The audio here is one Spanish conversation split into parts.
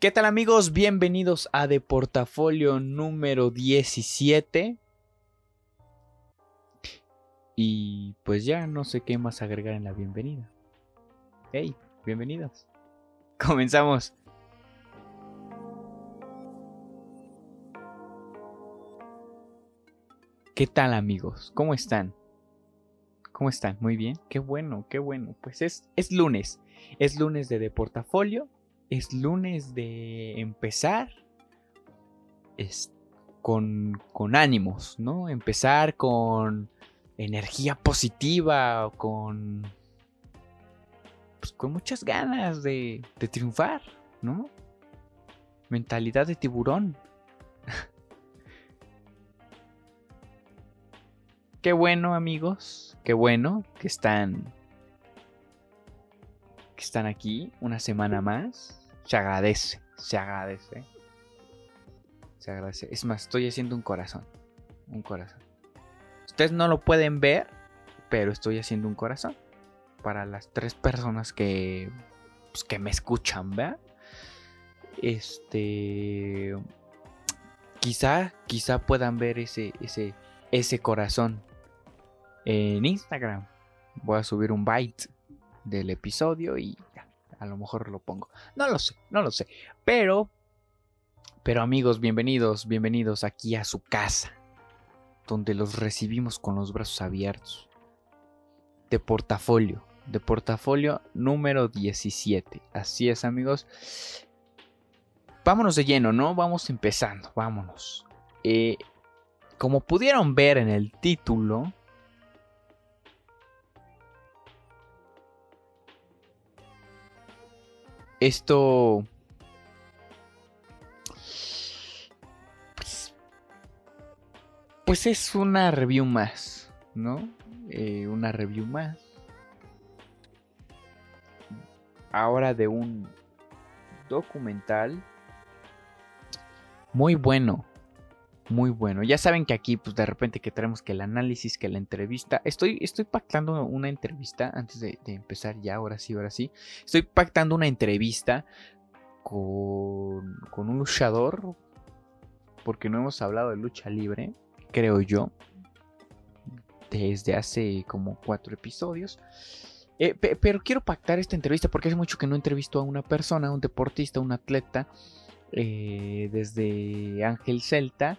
¿Qué tal amigos? Bienvenidos a De Portafolio número 17. Y pues ya no sé qué más agregar en la bienvenida. Hey, bienvenidos. Comenzamos. ¿Qué tal amigos? ¿Cómo están? ¿Cómo están? Muy bien. Qué bueno, qué bueno. Pues es, es lunes. Es lunes de De Portafolio. Es lunes de empezar es con, con ánimos, ¿no? Empezar con energía positiva, con, pues, con muchas ganas de, de triunfar, ¿no? Mentalidad de tiburón. Qué bueno, amigos. Qué bueno que están. Que están aquí una semana más. Se agradece. Se agradece. Se agradece. Es más, estoy haciendo un corazón. Un corazón. Ustedes no lo pueden ver, pero estoy haciendo un corazón. Para las tres personas que. Pues, que me escuchan, ¿verdad? Este. Quizá, quizá puedan ver ese, ese, ese corazón en Instagram. Voy a subir un byte del episodio y a lo mejor lo pongo. No lo sé, no lo sé. Pero, pero amigos, bienvenidos, bienvenidos aquí a su casa, donde los recibimos con los brazos abiertos. De portafolio, de portafolio número 17. Así es, amigos. Vámonos de lleno, ¿no? Vamos empezando, vámonos. Eh, como pudieron ver en el título, esto pues, pues, es una review más, ¿no? Eh, una review más. Ahora de un documental muy bueno, muy bueno. Ya saben que aquí, pues de repente que tenemos que el análisis, que la entrevista. Estoy, estoy pactando una entrevista antes de, de empezar ya, ahora sí, ahora sí. Estoy pactando una entrevista con, con un luchador. Porque no hemos hablado de lucha libre, creo yo. Desde hace como cuatro episodios. Eh, pero quiero pactar esta entrevista porque hace mucho que no entrevisto a una persona, un deportista, un atleta. Eh, desde Ángel Celta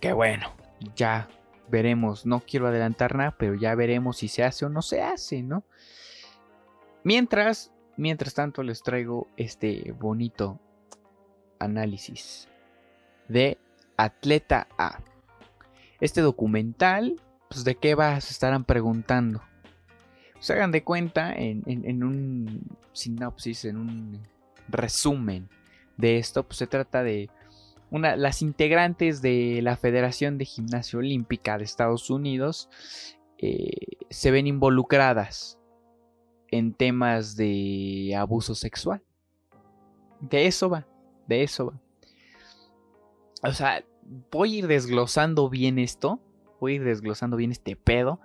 que bueno, ya veremos. No quiero adelantar nada, pero ya veremos si se hace o no se hace, ¿no? Mientras, mientras tanto les traigo este bonito análisis de Atleta A. Este documental, pues de qué va, se estarán preguntando. Se hagan de cuenta en, en un sinopsis, en un resumen de esto, pues se trata de las integrantes de la Federación de Gimnasia Olímpica de Estados Unidos eh, se ven involucradas en temas de abuso sexual. De eso va, de eso va. O sea, voy a ir desglosando bien esto, voy a ir desglosando bien este pedo,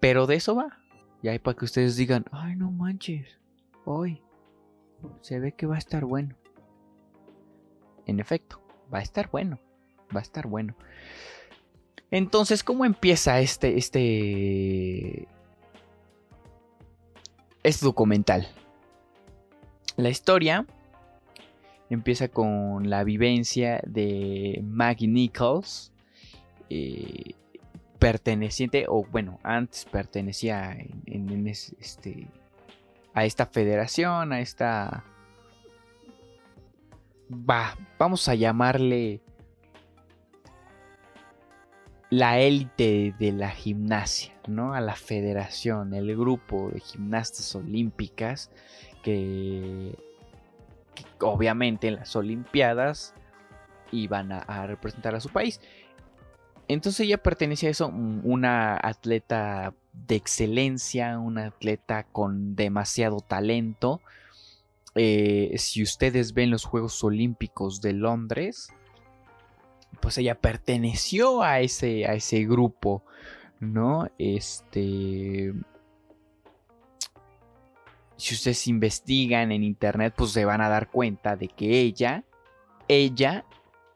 pero de eso va. Y ahí para que ustedes digan, ay, no manches, hoy se ve que va a estar bueno en efecto, va a estar bueno, va a estar bueno. Entonces, ¿cómo empieza este, este, este documental? La historia empieza con la vivencia de Maggie Nichols, eh, perteneciente, o bueno, antes pertenecía este, a esta federación, a esta va, vamos a llamarle la élite de la gimnasia, ¿no? A la federación, el grupo de gimnastas olímpicas que, obviamente en las Olimpiadas iban a, representar a su país. Entonces ella pertenece a eso, una atleta de excelencia, una atleta con demasiado talento, eh, si ustedes ven los Juegos Olímpicos de Londres, pues ella perteneció a ese, a ese grupo, ¿no? Este... si ustedes investigan en internet, pues se van a dar cuenta de que ella, ella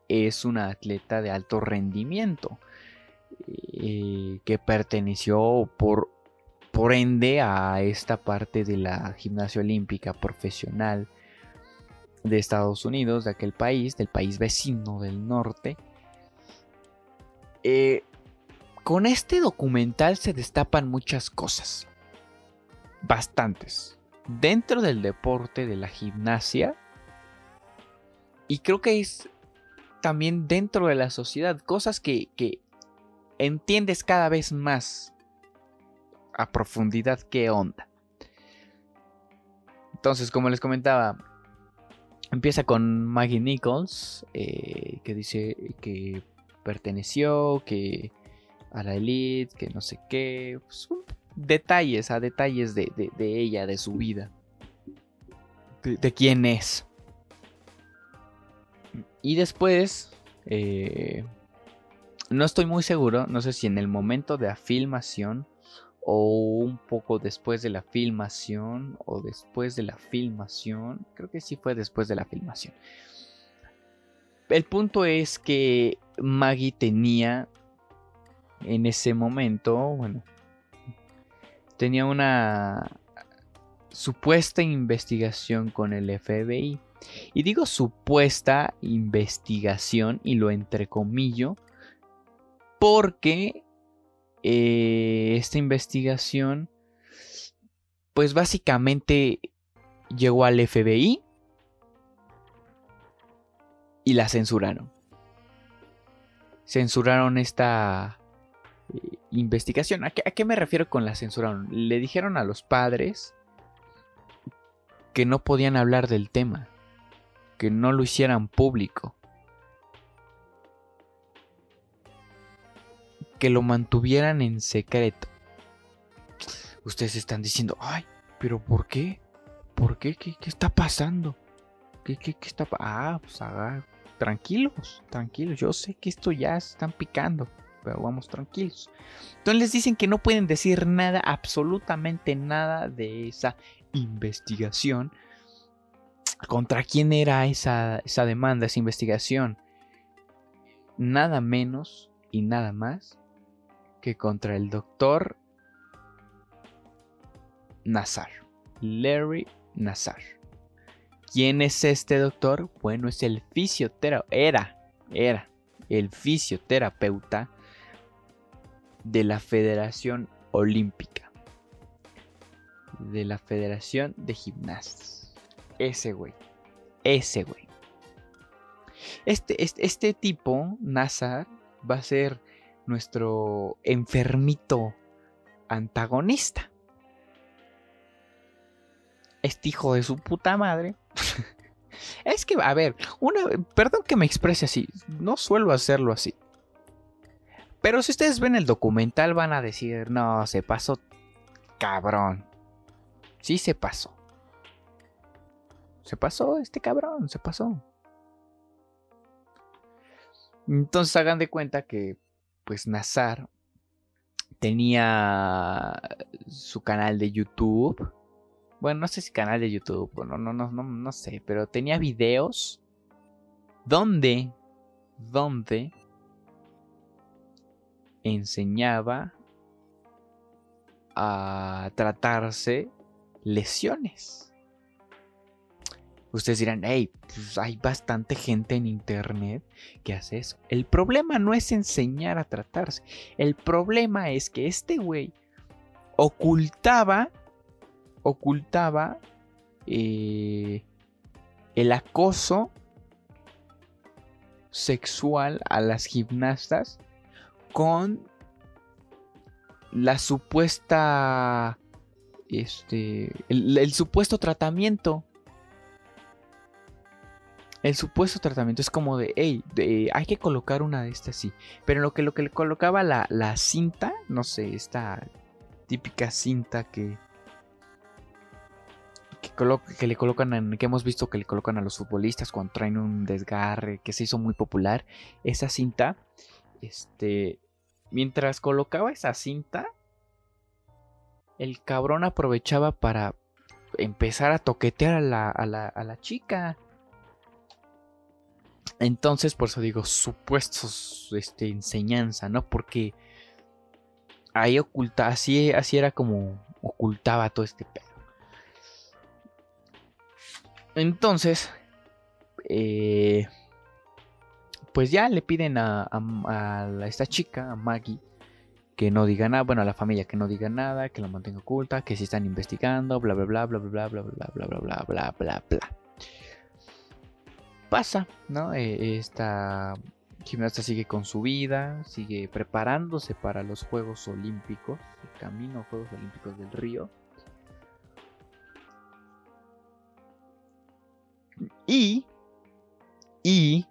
es una atleta de alto rendimiento. Eh, que perteneció por, por ende a esta parte de la gimnasia olímpica profesional de Estados Unidos, de aquel país, del país vecino del norte. Eh, con este documental se destapan muchas cosas. Bastantes. Dentro del deporte de la gimnasia. Y creo que es también dentro de la sociedad. Cosas que, que entiendes cada vez más a profundidad qué onda. Entonces, como les comentaba, empieza con Maggie Nichols, eh, que dice que perteneció, que a la elite, que no sé qué. Pues, detalles, a detalles de, ella, de su vida. De, quién es. Y después, eh, no estoy muy seguro, no sé si en el momento de la filmación o un poco después de la filmación o después de la filmación, creo que sí fue después de la filmación. El punto es que Maggie tenía en ese momento, bueno, tenía una supuesta investigación con el FBI. Y digo supuesta investigación y lo entrecomillo porque eh, esta investigación pues básicamente llegó al FBI y la censuraron. Censuraron esta eh, investigación. ¿A qué, me refiero con la censuraron? Le dijeron a los padres que no podían hablar del tema, que no lo hicieran público, que lo mantuvieran en secreto. Ustedes están diciendo, ay, pero ¿por qué? ¿Por qué? ¿Qué, está pasando? ¿Qué, qué, qué está pasando? Ah, pues tranquilos, tranquilos. Yo sé que esto ya están picando pero vamos tranquilos. Entonces les dicen que no pueden decir nada, absolutamente nada de esa investigación. ¿Contra quién era esa, esa demanda, esa investigación? Nada menos y nada más que contra el doctor Nazar, Larry Nazar. ¿Quién es este doctor? Bueno, es el fisioterapeuta, era, era el fisioterapeuta de la Federación Olímpica. De la Federación de Gimnastas. Ese güey. Ese güey. Este, este, este tipo, Nazar, va a ser nuestro enfermito antagonista. Este hijo de su puta madre. es que, a ver, una, perdón que me exprese así, no suelo hacerlo así. Pero si ustedes ven el documental van a decir, no, se pasó cabrón. Sí se pasó. Se pasó este cabrón, se pasó. Entonces hagan de cuenta que pues Nazar tenía su canal de YouTube. Bueno, no sé si canal de YouTube, no, no, no, no, no sé, pero tenía videos donde, donde enseñaba a tratarse lesiones. Ustedes dirán, hey, pues hay bastante gente en internet que hace eso. El problema no es enseñar a tratarse. El problema es que este güey ocultaba, ocultaba eh, el acoso sexual a las gimnastas con la supuesta este el, supuesto tratamiento el supuesto tratamiento es como de, hey, hay que colocar una de estas sí. Pero lo que, lo que le colocaba la, la cinta, no sé, esta típica cinta que, que, que, le colocan, que hemos visto que le colocan a los futbolistas cuando traen un desgarre, que se hizo muy popular. Esa cinta este, mientras colocaba esa cinta, el cabrón aprovechaba para empezar a toquetear a la, a la, a la chica. Entonces, por eso digo, supuestos este, enseñanza, ¿no? Porque ahí oculta, así, así era como ocultaba todo este pedo. Entonces, eh, pues ya le piden a, esta chica, a Maggie, que no diga nada, bueno, a la familia que no diga nada, que la mantenga oculta, que si están investigando, bla bla bla bla bla bla bla bla bla bla bla bla bla bla. Pasa, ¿no? esta gimnasta sigue con su vida, sigue preparándose para los Juegos Olímpicos, el camino a Juegos Olímpicos del Río. Y, y,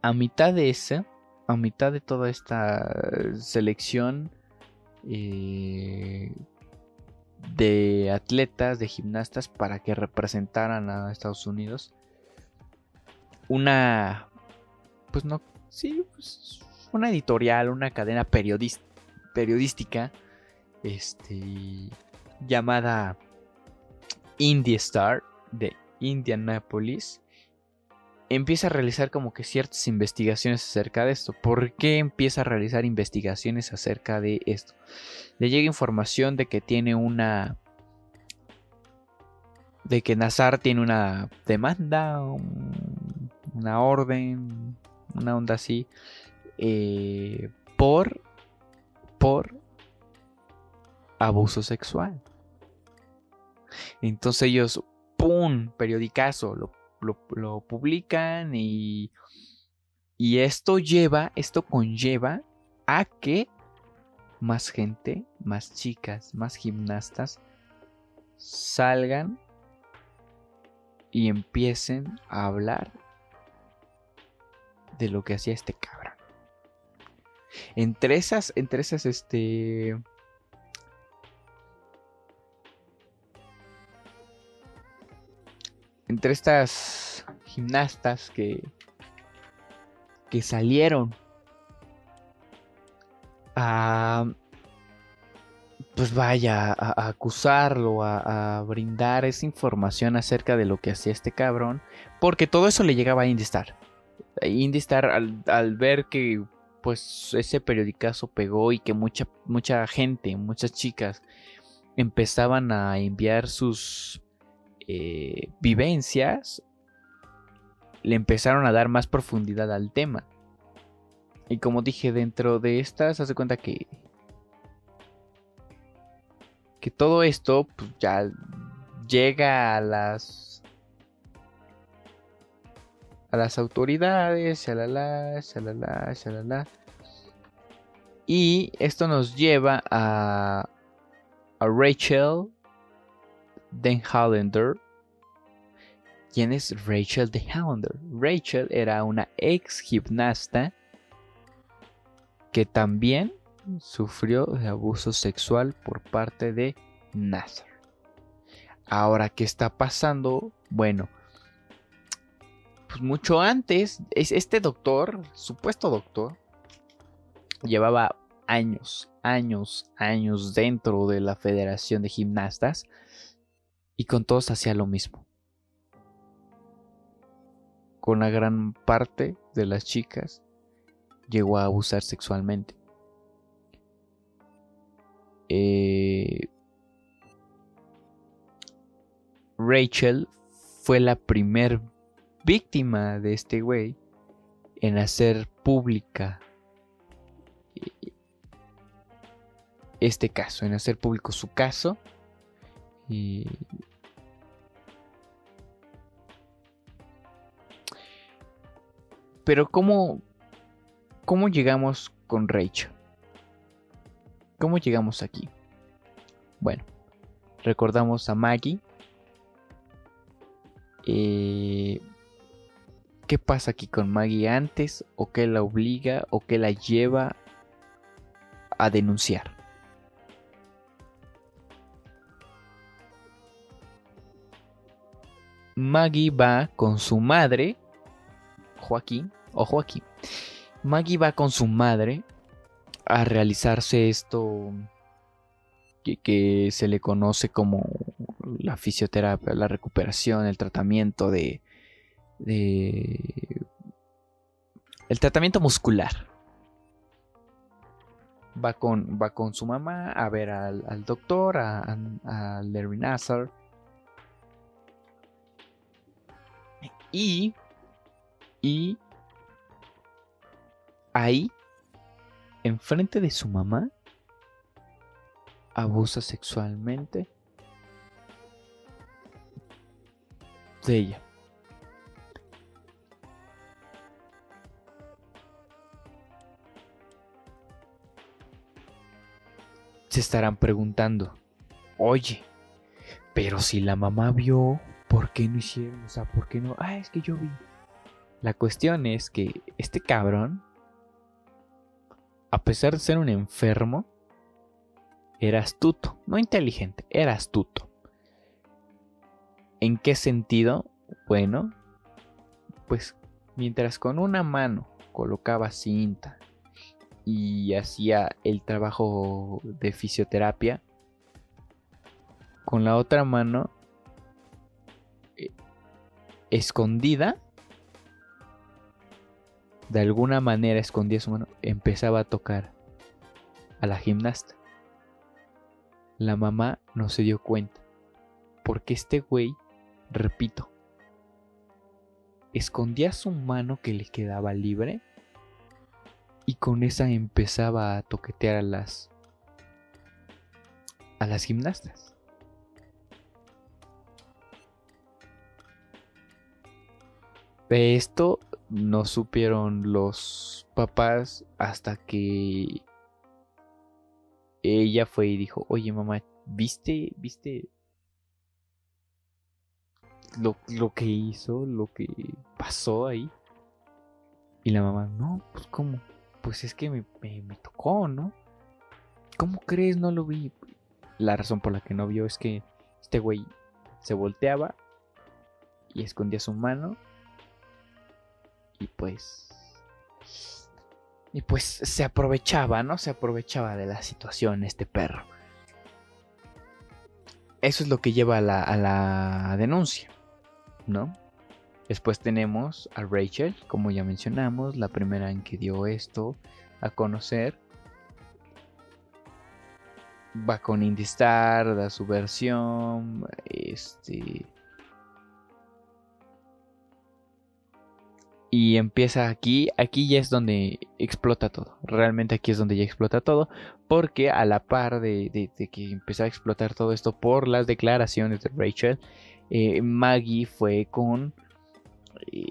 a mitad de esa, a mitad de toda esta selección eh, de atletas, de gimnastas para que representaran a Estados Unidos, una, pues no, sí, pues una editorial, una cadena periodística, este, llamada Indie Star de Indianapolis, empieza a realizar como que ciertas investigaciones acerca de esto. ¿Por qué empieza a realizar investigaciones acerca de esto? Le llega información de que tiene una de que Nazar tiene una demanda, una orden, una onda así, eh, por, por abuso sexual. Entonces ellos, ¡pum! Periodicazo, lo, lo, publican y, y esto lleva, esto conlleva a que más gente, más chicas, más gimnastas salgan y empiecen a hablar de lo que hacía este cabrón. Entre esas, entre esas, este... Entre estas gimnastas que... Que salieron a... Pues vaya, a, acusarlo, a, brindar esa información acerca de lo que hacía este cabrón. Porque todo eso le llegaba a Indistar. Indistar al, al ver que pues ese periodicazo pegó y que mucha, mucha gente, muchas chicas empezaban a enviar sus eh, vivencias, le empezaron a dar más profundidad al tema. Y como dije, dentro de estas, hace cuenta que que todo esto pues, ya llega a las a las autoridades. Y esto nos lleva a, a Rachel Den Hollander. ¿Quién es Rachel Den Hollander? Rachel era una ex gimnasta que también sufrió de abuso sexual por parte de Nasser. Ahora, ¿qué está pasando? Bueno, pues mucho antes, este doctor, supuesto doctor, llevaba años, años, años dentro de la Federación de Gimnastas y con todos hacía lo mismo. Con la gran parte de las chicas llegó a abusar sexualmente. Eh, Rachel fue la primer víctima de este güey en hacer pública este caso, en hacer público su caso. Pero ¿cómo, ¿cómo llegamos con Rachel? ¿Cómo llegamos aquí? Bueno, recordamos a Maggie. Eh, qué pasa aquí con Maggie antes o qué la obliga o qué la lleva a denunciar. Maggie va con su madre, Joaquín, o Joaquín. Maggie va con su madre a realizarse esto, que, se le conoce como la fisioterapia, la recuperación, el tratamiento de, de el tratamiento muscular. Va con, va con su mamá a ver al, doctor, a, Larry Nassar. Y, y ahí, enfrente de su mamá, abusa sexualmente de ella. Se estarán preguntando, oye, pero si la mamá vio, ¿por qué no hicieron? O sea, ¿por qué no? Ah, es que yo vi. La cuestión es que este cabrón, a pesar de ser un enfermo, era astuto, no inteligente, era astuto. ¿En qué sentido? Bueno, pues mientras con una mano colocaba cinta y hacía el trabajo de fisioterapia, con la otra mano escondida, de alguna manera escondía su mano, empezaba a tocar a la gimnasta. La mamá no se dio cuenta. Porque este güey, repito, escondía su mano que le quedaba libre y con esa empezaba a toquetear a las a las gimnastas. De esto no supieron los papás hasta que ella fue y dijo, oye mamá, ¿viste, viste lo, que hizo, lo que pasó ahí? Y la mamá, no, pues cómo, pues es que me, me, tocó, ¿no? ¿Cómo crees? No lo vi. La razón por la que no vio es que este güey se volteaba y escondía su mano. Y pues y pues se aprovechaba, ¿no? Se aprovechaba de la situación este perro. Eso es lo que lleva a la, denuncia, ¿no? Después tenemos a Rachel, como ya mencionamos, la primera en que dio esto a conocer. Va con Indistar, da su versión, este, Y empieza aquí, aquí ya es donde explota todo. Realmente aquí es donde ya explota todo. Porque a la par de, que empezó a explotar todo esto por las declaraciones de Rachel, eh, Maggie fue con eh,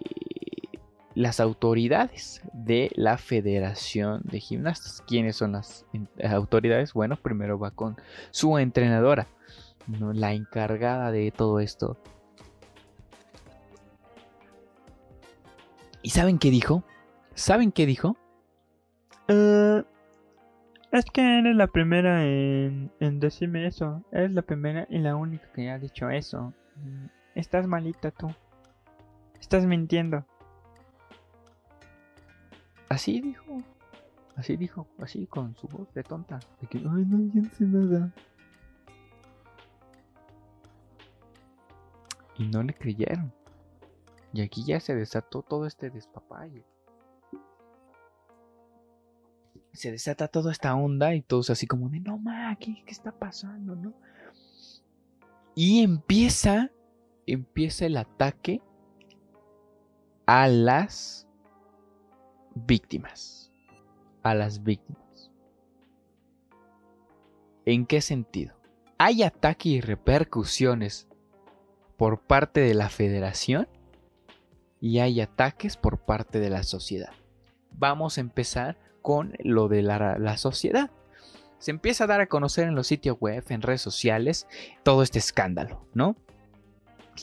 las autoridades de la Federación de Gimnastas. ¿Quiénes son las autoridades? Bueno, primero va con su entrenadora, la encargada de todo esto ¿Y saben qué dijo? ¿Saben qué dijo? Uh, es que eres la primera en, en decirme eso. Eres la primera y la única que ha dicho eso. Estás malita tú. Estás mintiendo. Así dijo. Así dijo. Así con su voz de tonta. De que, ay, no, yo no sé nada. Y no le creyeron. Y aquí ya se desató todo este despapalle. Se desata toda esta onda y todos así como de, no ma, ¿qué, está pasando? ¿No? Y empieza, empieza el ataque a las víctimas. A las víctimas. ¿En qué sentido? ¿Hay ataque y repercusiones por parte de la federación? Y hay ataques por parte de la sociedad. Vamos a empezar con lo de la, sociedad. Se empieza a dar a conocer en los sitios web, en redes sociales, todo este escándalo, ¿no?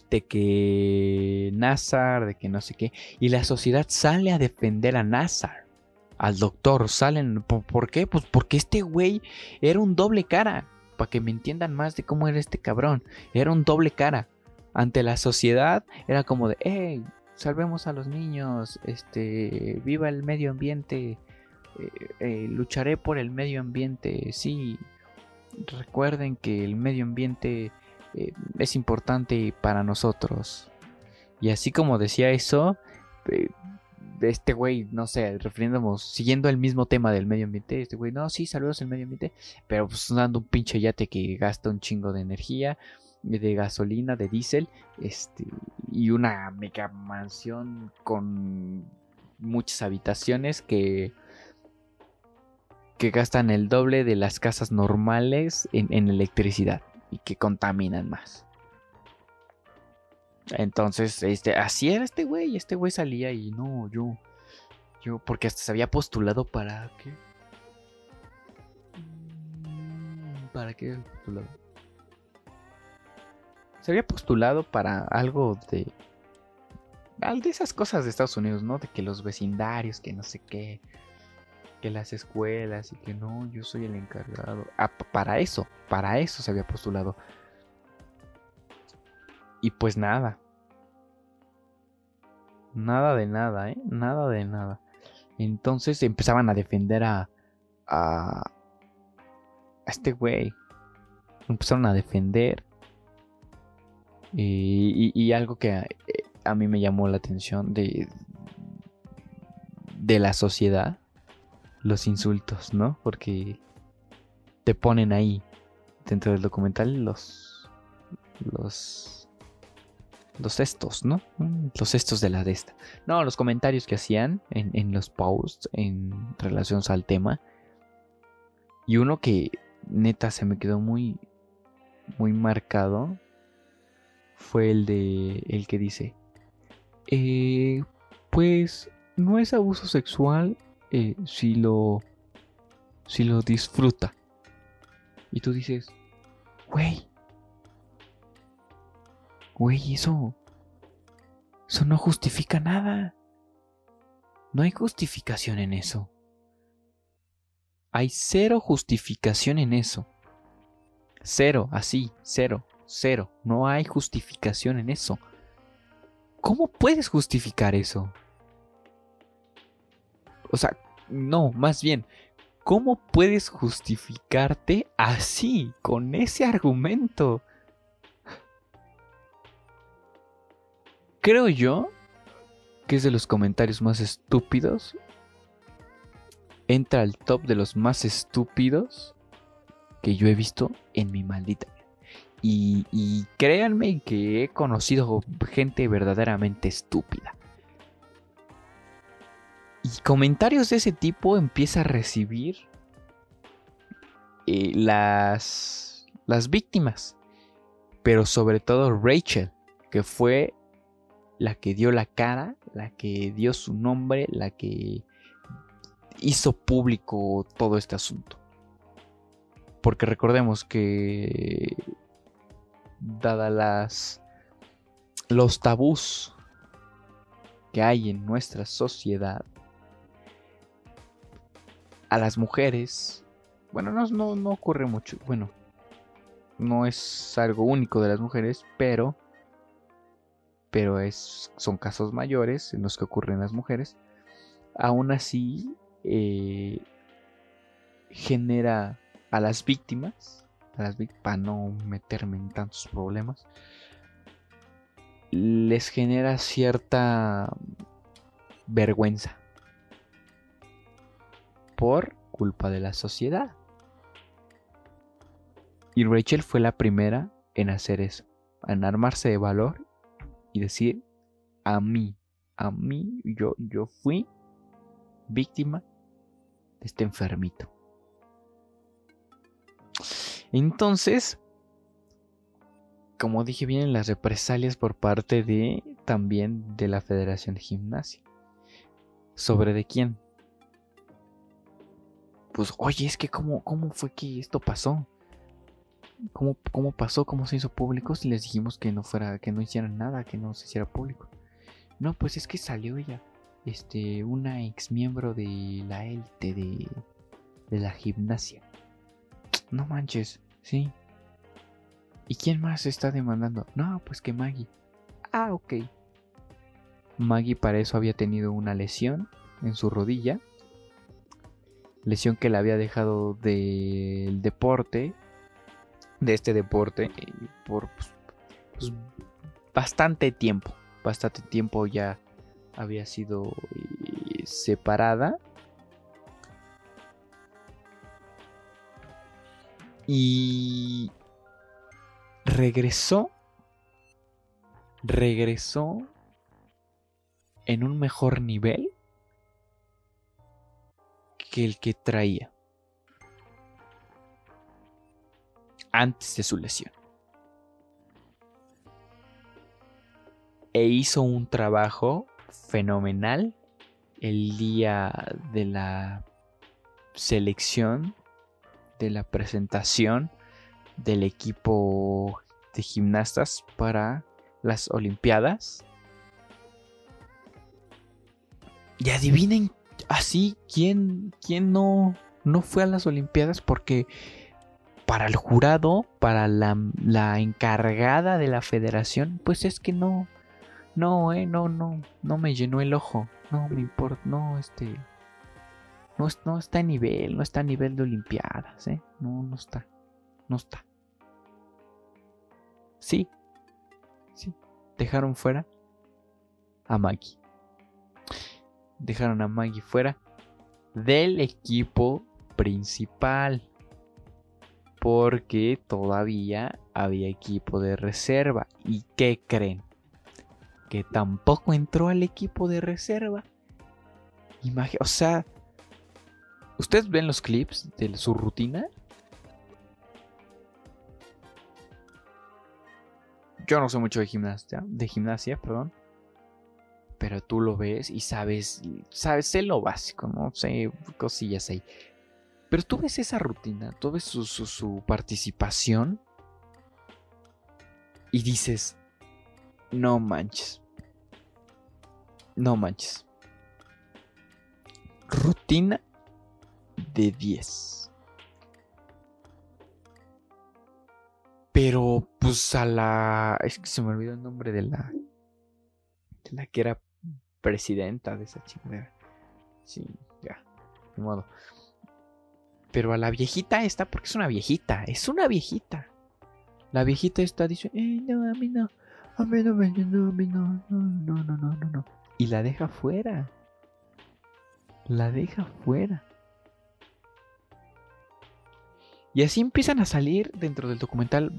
De que Nazar, de que no sé qué. Y la sociedad sale a defender a Nazar, al doctor. Salen, ¿por, qué? Pues porque este güey era un doble cara. Para que me entiendan más de cómo era este cabrón. Era un doble cara. Ante la sociedad era como de, hey, salvemos a los niños, este, viva el medio ambiente, eh, eh, lucharé por el medio ambiente, sí, recuerden que el medio ambiente eh, es importante para nosotros. Y así como decía eso, este güey, no sé, refiriéndonos, siguiendo el mismo tema del medio ambiente, este güey, no, sí, saludos al medio ambiente, pero pues dando un pinche yate que gasta un chingo de energía, de gasolina, de diésel, este, y una mega mansión con muchas habitaciones que que gastan el doble de las casas normales en, en electricidad y que contaminan más. Entonces, este, así era este güey. Este güey salía y no, yo. Yo, porque hasta se había postulado para. ¿Qué? ¿Para qué postulado? Se había postulado para algo de. De esas cosas de Estados Unidos, ¿no? De que los vecindarios, que no sé qué. Que las escuelas y que no, yo soy el encargado. Ah, para eso, para eso se había postulado. Y pues nada. Nada de nada, ¿eh? Nada de nada. Entonces empezaban a defender a... A, a este güey. Empezaron a defender. Y, algo que a, eh, a, mí me llamó la atención de, de la sociedad. Los insultos, ¿no? Porque te ponen ahí, dentro del documental, los... Los los cestos, ¿no? Los cestos de la de esta. No, los comentarios que hacían en, los posts en relación al tema. Y uno que neta se me quedó muy, muy marcado fue el de el que dice, eh, pues no es abuso sexual eh, si lo si lo disfruta. Y tú dices, güey, Güey, eso... Eso no justifica nada. No hay justificación en eso. Hay cero justificación en eso. Cero, así, cero, cero. No hay justificación en eso. ¿Cómo puedes justificar eso? O sea, no, más bien, ¿cómo puedes justificarte así, con ese argumento? creo yo que es de los comentarios más estúpidos. Entra al top de los más estúpidos que yo he visto en mi maldita y, créanme que he conocido gente verdaderamente estúpida. Y comentarios de ese tipo empieza a recibir eh, las, las víctimas. Pero sobre todo Rachel, que fue la que dio la cara, la que dio su nombre, la que hizo público todo este asunto. Porque recordemos que dada las los tabús que hay en nuestra sociedad a las mujeres, bueno, no, no, no ocurre mucho, bueno, no es algo único de las mujeres, pero pero es, son casos mayores en los que ocurren las mujeres, aún así eh, genera a las víctimas, las para no meterme en tantos problemas, les genera cierta vergüenza por culpa de la sociedad. Y Rachel fue la primera en hacer eso, en armarse de valor y decir, a mí, a mí, yo, yo fui víctima de este enfermito. Entonces, como dije, vienen las represalias por parte de también de la Federación de Gimnasia. ¿Sobre de quién? Pues, oye, es que cómo, cómo fue que esto pasó cómo, cómo pasó, cómo se hizo público si les dijimos que no fuera, que no hicieran nada, que no se hiciera público. No, pues es que salió ella, este, una ex miembro de la élite de, de la gimnasia. No manches, sí. ¿Y quién más está demandando? No, pues que Maggie. Ah, ok. Maggie para eso había tenido una lesión en su rodilla. Lesión que la había dejado del deporte de este deporte por pues, pues, bastante tiempo. Bastante tiempo ya había sido eh, separada. Y regresó. Regresó en un mejor nivel que el que traía antes de su lesión. E hizo un trabajo fenomenal el día de la selección, de la presentación del equipo de gimnastas para las Olimpiadas. Y adivinen así quién, quién no, no fue a las Olimpiadas porque para el jurado, para la, la encargada de la federación, pues es que no, no, eh, no, no, no me llenó el ojo. No me importa, no, este. No, no está a nivel, no está a nivel de Olimpiadas, eh. No, no está. No está. Sí. Sí. Dejaron fuera a Maggie. Dejaron a Maggie fuera del equipo principal. Porque todavía había equipo de reserva. ¿Y qué creen? que tampoco entró al equipo de reserva. o sea, ¿ustedes ven los clips de su rutina? Yo no sé mucho de gimnasia, de gimnasia, perdón. Pero tú lo ves y sabes, sabes, sé lo básico, ¿no? Sé cosillas ahí. Pero tú ves esa rutina, tú ves su, su participación y dices, no manches. No manches. Rutina de 10. Pero pues a la... Es que se me olvidó el nombre de la... De la que era presidenta de esa chingadera. Sí, ya. De modo. Pero a la viejita esta, porque es una viejita, es una viejita. La viejita esta dice, eh, no, a mí no. A mí no, me, no, a mí no, no, no, no, no, no. Y la deja fuera. La deja fuera. Y así empiezan a salir dentro del documental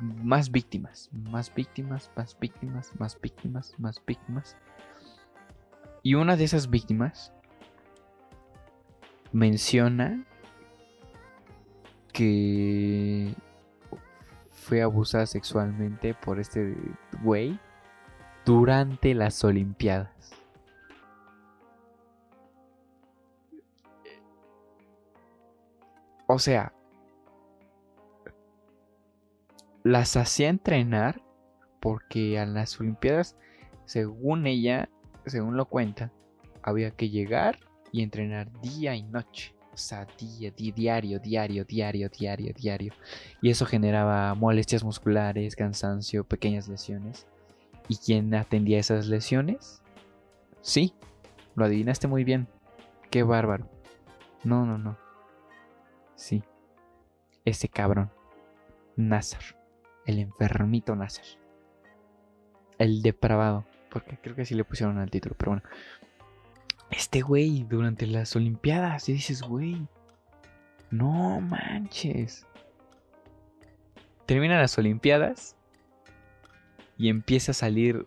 más víctimas, más víctimas, más víctimas, más víctimas, más víctimas. Y una de esas víctimas menciona que fue abusada sexualmente por este güey durante las Olimpiadas. O sea, las hacía entrenar porque a las Olimpiadas, según ella, según lo cuenta, había que llegar y entrenar día y noche. O sea, día, diario, diario, diario, diario, diario. Y eso generaba molestias musculares, cansancio, pequeñas lesiones. ¿Y quién atendía esas lesiones? Sí, lo adivinaste muy bien. Qué bárbaro. No, no, no. Sí. Ese cabrón. Nazar. El enfermito Nazar. El depravado. Porque creo que sí le pusieron al título, pero bueno. Este güey durante las Olimpiadas. Y dices, güey. No manches. Terminan las Olimpiadas. Y empieza a salir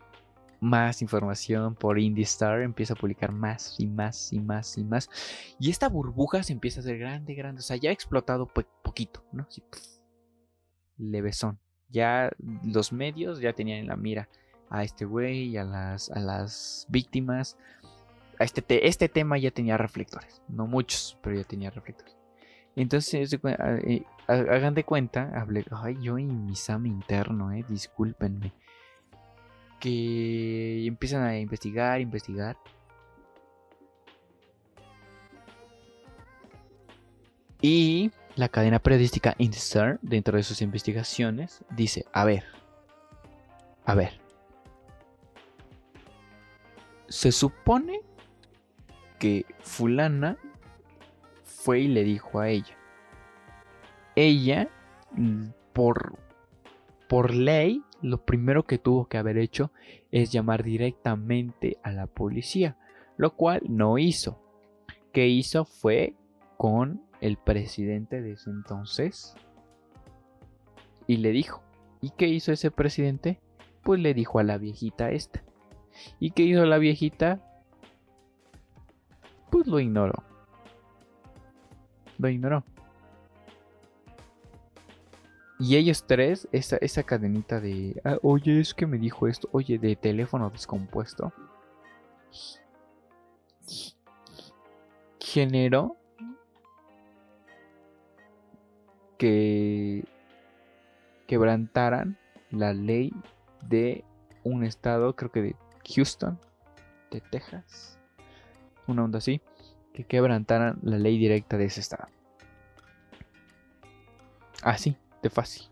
más información por IndieStar, empieza a publicar más y más y más y más. Y esta burbuja se empieza a hacer grande, grande. O sea, ya ha explotado poquito, ¿no? Así, levesón. Ya los medios ya tenían en la mira a este güey, a las, a las víctimas. A este, este tema ya tenía reflectores. No muchos, pero ya tenía reflectores. Entonces, eh, hagan de cuenta, hablé, ay, yo y mi SAM interno, eh, discúlpenme que empiezan a investigar, investigar. Y la cadena periodística InStar, dentro de sus investigaciones, dice, a ver, a ver, se supone que fulana fue y le dijo a ella. Ella por, por ley, lo primero que tuvo que haber hecho es llamar directamente a la policía, lo cual no hizo. ¿Qué hizo? Fue con el presidente de ese entonces y le dijo. ¿Y qué hizo ese presidente? Pues le dijo a la viejita esta. ¿Y qué hizo la viejita? Pues lo ignoró. Lo ignoró. Y ellos tres, esa, esa cadenita de, ah, oye, es que me dijo esto, oye, de teléfono descompuesto, generó que quebrantaran la ley de un estado, creo que de Houston, de Texas, una onda así, que quebrantaran la ley directa de ese estado. Así, de fácil.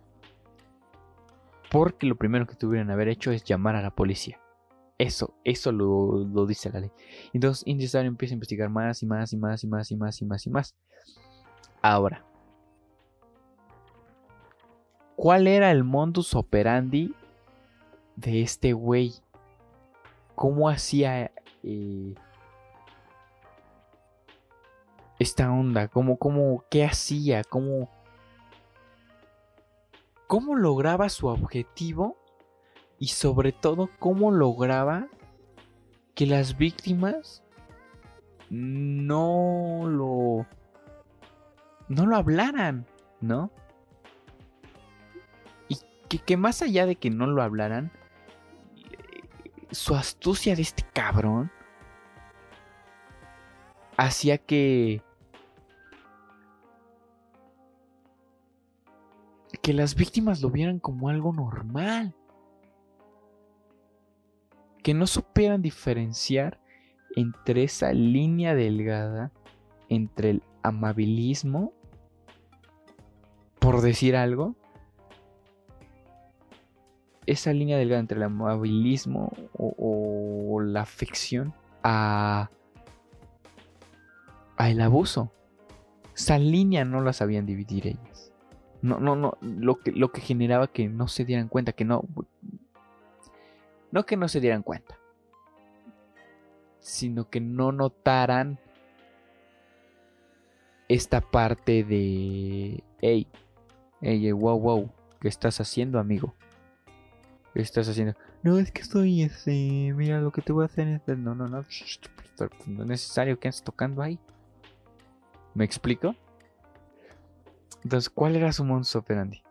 Porque lo primero que tuvieran haber hecho es llamar a la policía. Eso, eso lo, dice la ley. Entonces, Indie empieza a investigar más y más y más y más y más y más y más. Ahora, ¿cuál era el modus operandi de este güey? ¿Cómo hacía eh, esta onda? ¿Cómo, cómo, qué hacía? ¿Cómo, cómo lograba su objetivo y sobre todo cómo lograba que las víctimas no lo no lo hablaran, ¿no? Que, más allá de que no lo hablaran, su astucia de este cabrón hacía que que las víctimas lo vieran como algo normal. Que no supieran diferenciar entre esa línea delgada entre el amabilismo, por decir algo, esa línea delgada entre el amabilismo o, la afección a, a el abuso. Esa línea no la sabían dividir ellas. No, no, no. Lo que, lo que generaba que no se dieran cuenta, que no. No que no se dieran cuenta, sino que no notaran esta parte de, hey, hey, wow, wow, ¿qué estás haciendo, amigo? ¿Qué estás haciendo? No, es que estoy, este, mira, lo que te voy a hacer es, no, no, no, no es necesario que estés tocando ahí. ¿Me explico? Entonces, ¿cuál era su monstruo operandi?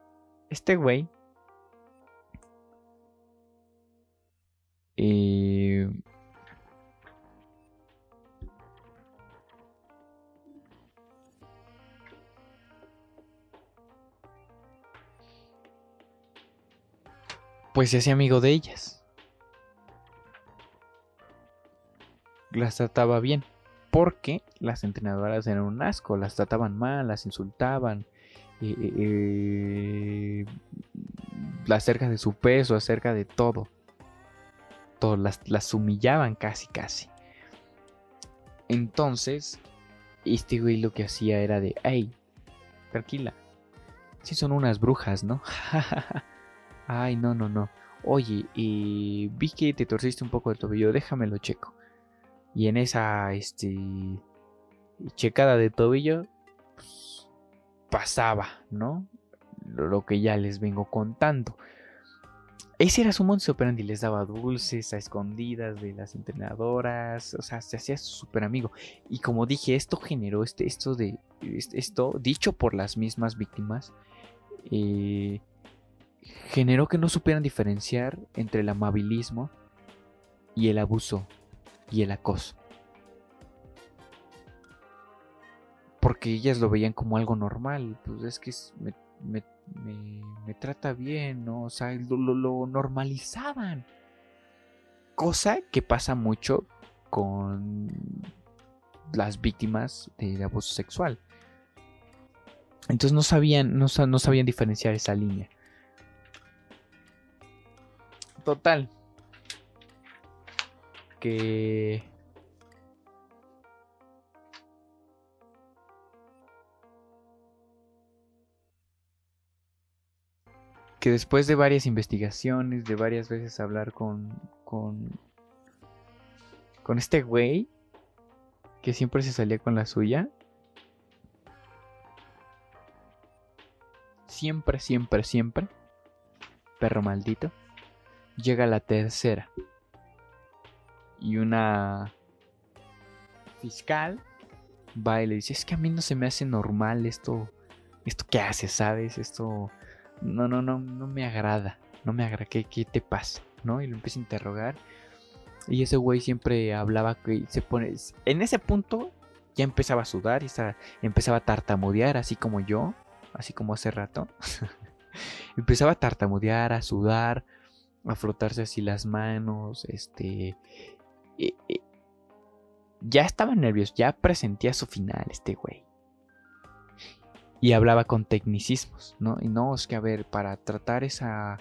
Este güey pues se hacía amigo de ellas. Las trataba bien. Porque las entrenadoras eran un asco, las trataban mal, las insultaban. Eh, eh, acerca de su peso, acerca de todo las, humillaban casi, casi. Entonces, este güey lo que hacía era de, hey, tranquila, si son unas brujas, ¿no? Ay, no, no, no. Oye, y vi que te torciste un poco el tobillo, déjamelo checo. Y en esa, este, checada de tobillo, pues, pasaba, ¿no? Lo que ya les vengo contando. Ese era su monstruo operandi, les daba dulces a escondidas de las entrenadoras, o sea, se hacía súper amigo. Y como dije, esto generó este, esto de, esto dicho por las mismas víctimas, eh, generó que no supieran diferenciar entre el amabilismo y el abuso y el acoso. Porque ellas lo veían como algo normal, pues es que me me, trata bien, ¿no? O sea, lo, normalizaban. Cosa que pasa mucho con las víctimas de, abuso sexual. Entonces no sabían, no, no sabían diferenciar esa línea. Total. Que que después de varias investigaciones, de varias veces hablar con, con, con este güey, que siempre se salía con la suya, siempre, siempre, siempre, perro maldito, llega la tercera. Y una fiscal va y le dice, es que a mí no se me hace normal esto, esto que haces, ¿sabes? Esto, no, no, no, no me agrada, no me agrada, ¿qué, qué te pasa? ¿No? Y lo empieza a interrogar. Y ese güey siempre hablaba que se pone, en ese punto ya empezaba a sudar y empezaba a tartamudear, así como yo, así como hace rato. empezaba a tartamudear, a sudar, a frotarse así las manos, este... ya estaba nervioso, ya presentía su final este güey. Y hablaba con tecnicismos, ¿no? Y no, es que a ver, para tratar esa...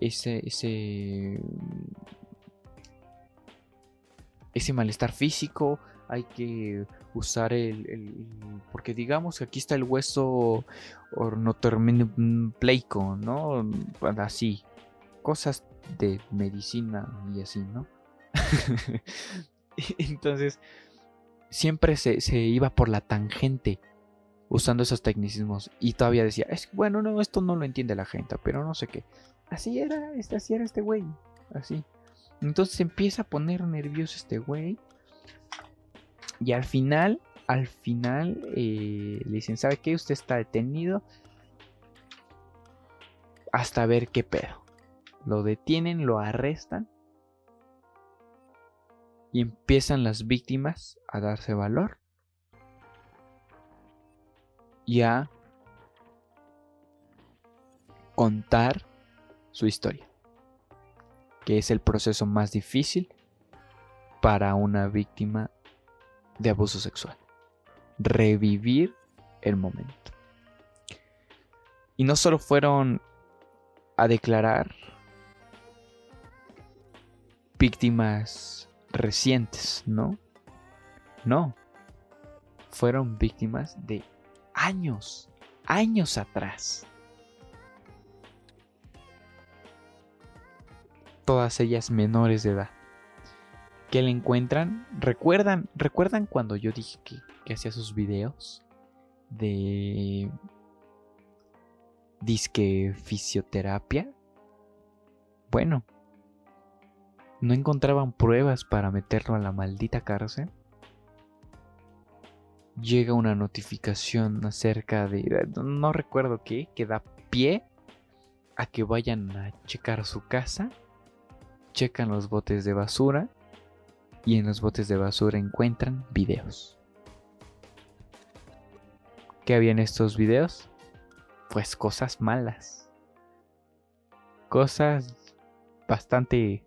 Ese, ese ese malestar físico, hay que usar el, porque digamos que aquí está el hueso pleico, ¿no? Así, cosas de medicina y así, ¿no? Entonces, siempre se, se, iba por la tangente usando esos tecnicismos y todavía decía, es bueno, no, esto no lo entiende la gente, pero no sé qué. Así era, así era este güey, así. Entonces empieza a poner nervioso este güey. Y al final, al final, eh, le dicen, ¿sabe qué? Usted está detenido hasta ver qué pedo. Lo detienen, lo arrestan. Y empiezan las víctimas a darse valor. Y a contar su historia que es el proceso más difícil para una víctima de abuso sexual. Revivir el momento. Y no solo fueron a declarar víctimas recientes, ¿no? No. Fueron víctimas de años, años atrás. todas ellas menores de edad. Que le encuentran, recuerdan, recuerdan cuando yo dije que, hacía sus videos de disque fisioterapia. Bueno, no encontraban pruebas para meterlo a la maldita cárcel. Llega una notificación acerca de, no recuerdo qué, que da pie a que vayan a checar su casa checan los botes de basura y en los botes de basura encuentran videos. ¿Qué había en estos videos? Pues cosas malas. Cosas bastante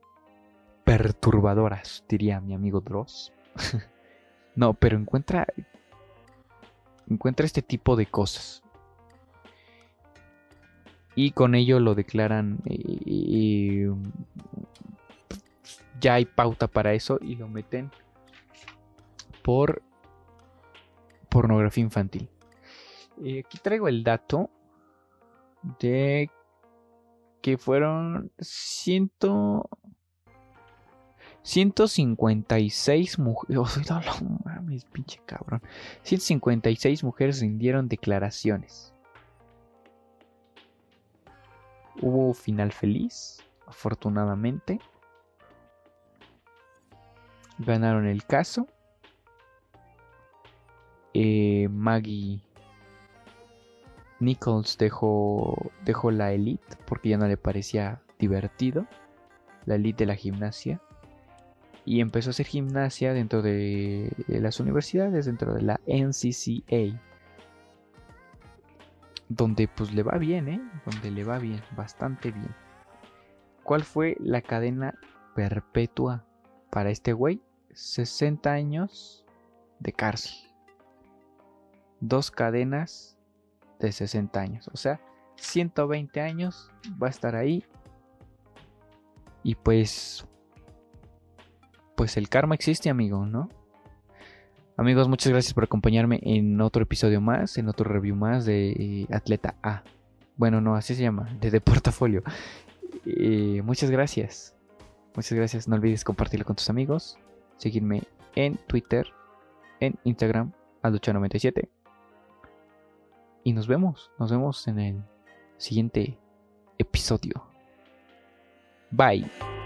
perturbadoras, diría mi amigo Dross. no, pero encuentra encuentra este tipo de cosas. Y con ello lo declaran ya hay pauta para eso y lo meten por pornografía infantil. Eh, aquí traigo el dato de que fueron ciento 156 mujeres. Oh, mames, pinche cabrón. 156 mujeres rindieron declaraciones. Hubo final feliz, afortunadamente ganaron el caso. Eh, Maggie Nichols dejó, dejó la elite porque ya no le parecía divertido. La elite de la gimnasia. Y empezó a hacer gimnasia dentro de, las universidades, dentro de la NCCA. Donde pues le va bien, ¿eh? Donde le va bien, bastante bien. ¿Cuál fue la cadena perpetua para este güey? 60 años de cárcel. Dos cadenas de 60 años. O sea, 120 años va a estar ahí. Y pues... Pues el karma existe, amigo, ¿no? Amigos, muchas gracias por acompañarme en otro episodio más, en otro review más de eh, Atleta A. Bueno, no, así se llama, de, de portafolio. Eh, muchas gracias. Muchas gracias. No olvides compartirlo con tus amigos. Seguirme en Twitter, en Instagram, alducha97. Y nos vemos. Nos vemos en el siguiente episodio. Bye.